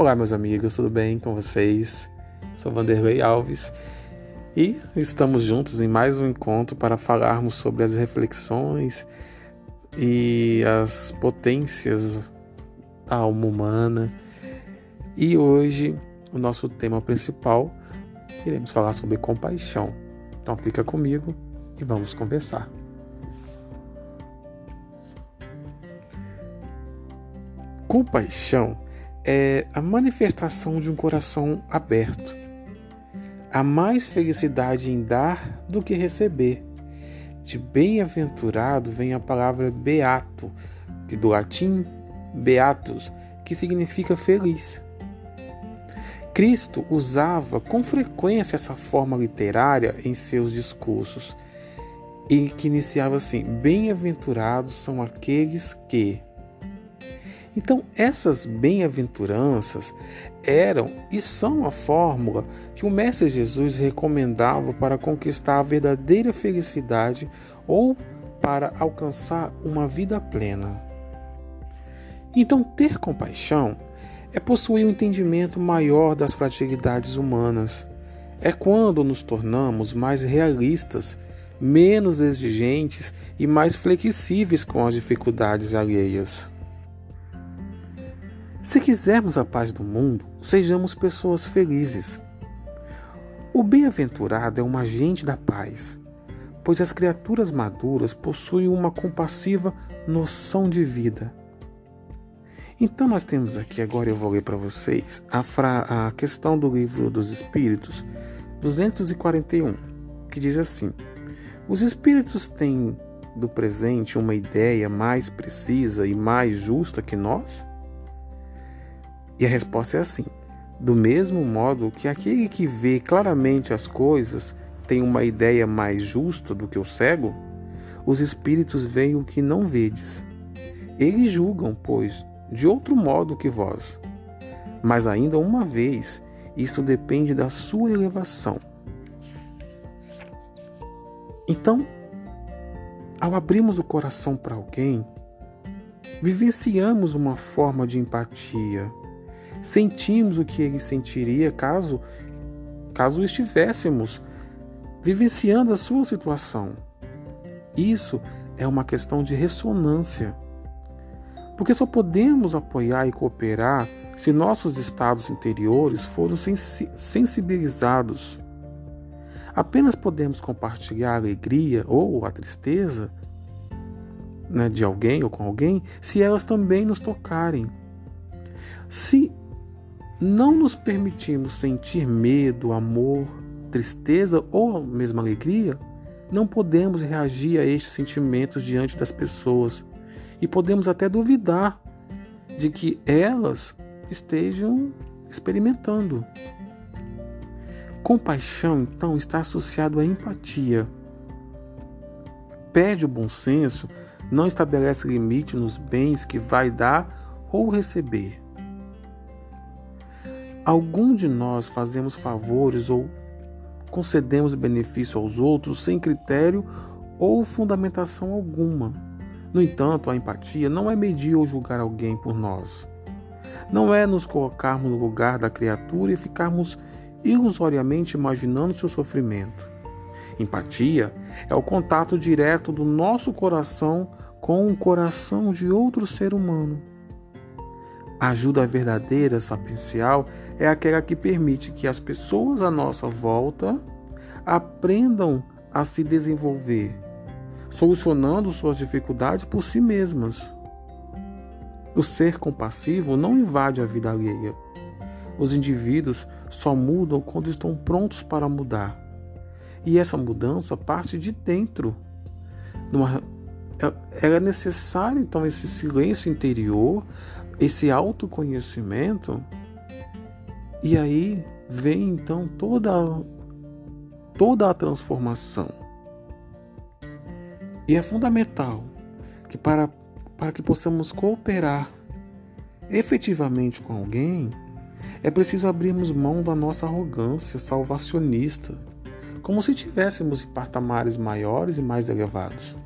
Olá, meus amigos, tudo bem com vocês? Sou Vanderlei Alves e estamos juntos em mais um encontro para falarmos sobre as reflexões e as potências da alma humana. E hoje, o nosso tema principal, iremos falar sobre compaixão. Então, fica comigo e vamos conversar. Compaixão é a manifestação de um coração aberto. Há mais felicidade em dar do que receber. De bem-aventurado vem a palavra beato, que do latim beatus, que significa feliz. Cristo usava com frequência essa forma literária em seus discursos, e que iniciava assim: Bem-aventurados são aqueles que então, essas bem-aventuranças eram e são a fórmula que o Mestre Jesus recomendava para conquistar a verdadeira felicidade ou para alcançar uma vida plena. Então, ter compaixão é possuir um entendimento maior das fragilidades humanas. É quando nos tornamos mais realistas, menos exigentes e mais flexíveis com as dificuldades alheias. Se quisermos a paz do mundo, sejamos pessoas felizes. O bem-aventurado é um agente da paz, pois as criaturas maduras possuem uma compassiva noção de vida. Então nós temos aqui, agora eu vou ler para vocês, a, fra... a questão do livro dos Espíritos, 241, que diz assim: Os Espíritos têm do presente uma ideia mais precisa e mais justa que nós? E a resposta é assim: do mesmo modo que aquele que vê claramente as coisas tem uma ideia mais justa do que o cego, os espíritos veem o que não vedes. Eles julgam, pois, de outro modo que vós. Mas ainda uma vez, isso depende da sua elevação. Então, ao abrirmos o coração para alguém, vivenciamos uma forma de empatia, sentimos o que ele sentiria caso caso estivéssemos vivenciando a sua situação. Isso é uma questão de ressonância. Porque só podemos apoiar e cooperar se nossos estados interiores forem sensibilizados. Apenas podemos compartilhar a alegria ou a tristeza né, de alguém ou com alguém se elas também nos tocarem. Se não nos permitimos sentir medo, amor, tristeza ou mesmo alegria, não podemos reagir a estes sentimentos diante das pessoas e podemos até duvidar de que elas estejam experimentando. Compaixão, então, está associado à empatia. Perde o bom senso, não estabelece limite nos bens que vai dar ou receber. Algum de nós fazemos favores ou concedemos benefício aos outros sem critério ou fundamentação alguma. No entanto, a empatia não é medir ou julgar alguém por nós. Não é nos colocarmos no lugar da criatura e ficarmos ilusoriamente imaginando seu sofrimento. Empatia é o contato direto do nosso coração com o coração de outro ser humano. A ajuda verdadeira, sapiencial, é aquela que permite que as pessoas à nossa volta aprendam a se desenvolver, solucionando suas dificuldades por si mesmas. O ser compassivo não invade a vida alheia. Os indivíduos só mudam quando estão prontos para mudar. E essa mudança parte de dentro. Numa, é, é necessário então esse silêncio interior esse autoconhecimento, e aí vem então toda, toda a transformação. E é fundamental que para, para que possamos cooperar efetivamente com alguém, é preciso abrirmos mão da nossa arrogância salvacionista, como se tivéssemos em patamares maiores e mais elevados.